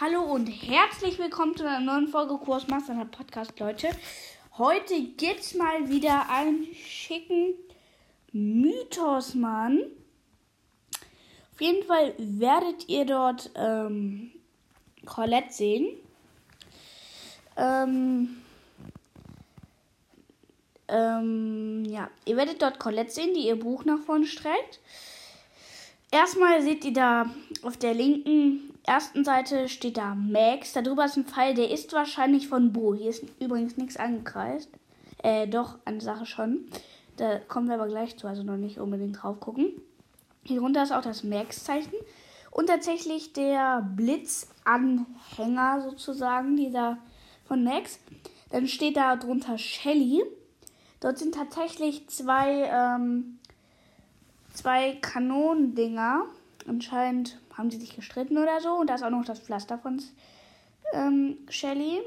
Hallo und herzlich willkommen zu einer neuen Folge Kursmaster Podcast, Leute. Heute gibt's mal wieder einen schicken Mythos, Mann. Auf jeden Fall werdet ihr dort ähm, Colette sehen. Ähm, ähm, ja, ihr werdet dort Colette sehen, die ihr Buch nach vorne streckt. Erstmal seht ihr da auf der linken ersten Seite steht da Max. Darüber ist ein Pfeil, der ist wahrscheinlich von Bo. Hier ist übrigens nichts angekreist. Äh, doch, eine Sache schon. Da kommen wir aber gleich zu, also noch nicht unbedingt drauf gucken. Hier drunter ist auch das Max-Zeichen. Und tatsächlich der Blitzanhänger sozusagen, dieser von Max. Dann steht da drunter Shelly. Dort sind tatsächlich zwei, ähm, zwei Kanonendinger. Anscheinend haben sie sich gestritten oder so. Und da ist auch noch das Pflaster von ähm, Shelly.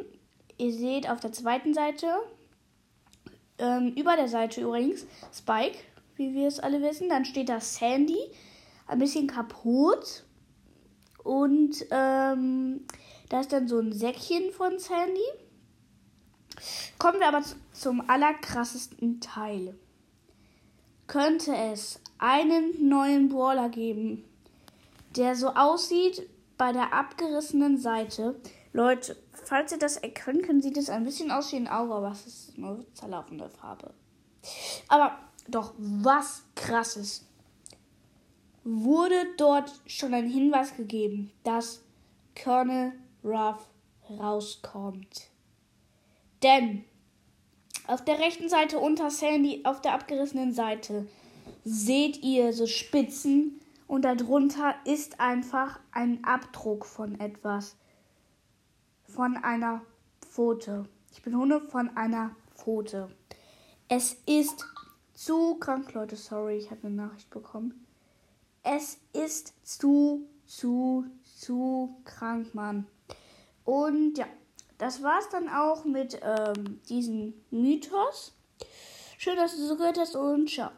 Ihr seht auf der zweiten Seite, ähm, über der Seite übrigens, Spike, wie wir es alle wissen. Dann steht da Sandy, ein bisschen kaputt. Und ähm, da ist dann so ein Säckchen von Sandy. Kommen wir aber zum allerkrassesten Teil. Könnte es einen neuen Brawler geben, der so aussieht bei der abgerissenen Seite. Leute, falls ihr das erkennt, können sieht es ein bisschen aus wie ein Auge, aber es ist nur zerlaufende Farbe. Aber doch, was krasses. Wurde dort schon ein Hinweis gegeben, dass Colonel Ruff rauskommt. Denn auf der rechten Seite unter Sandy, auf der abgerissenen Seite, seht ihr so Spitzen und darunter ist einfach ein Abdruck von etwas. Von einer Pfote. Ich bin Hunde von einer Pfote. Es ist zu krank, Leute. Sorry, ich habe eine Nachricht bekommen. Es ist zu, zu, zu krank, Mann. Und ja, das war's dann auch mit ähm, diesem Mythos. Schön, dass du so gehört hast und ciao.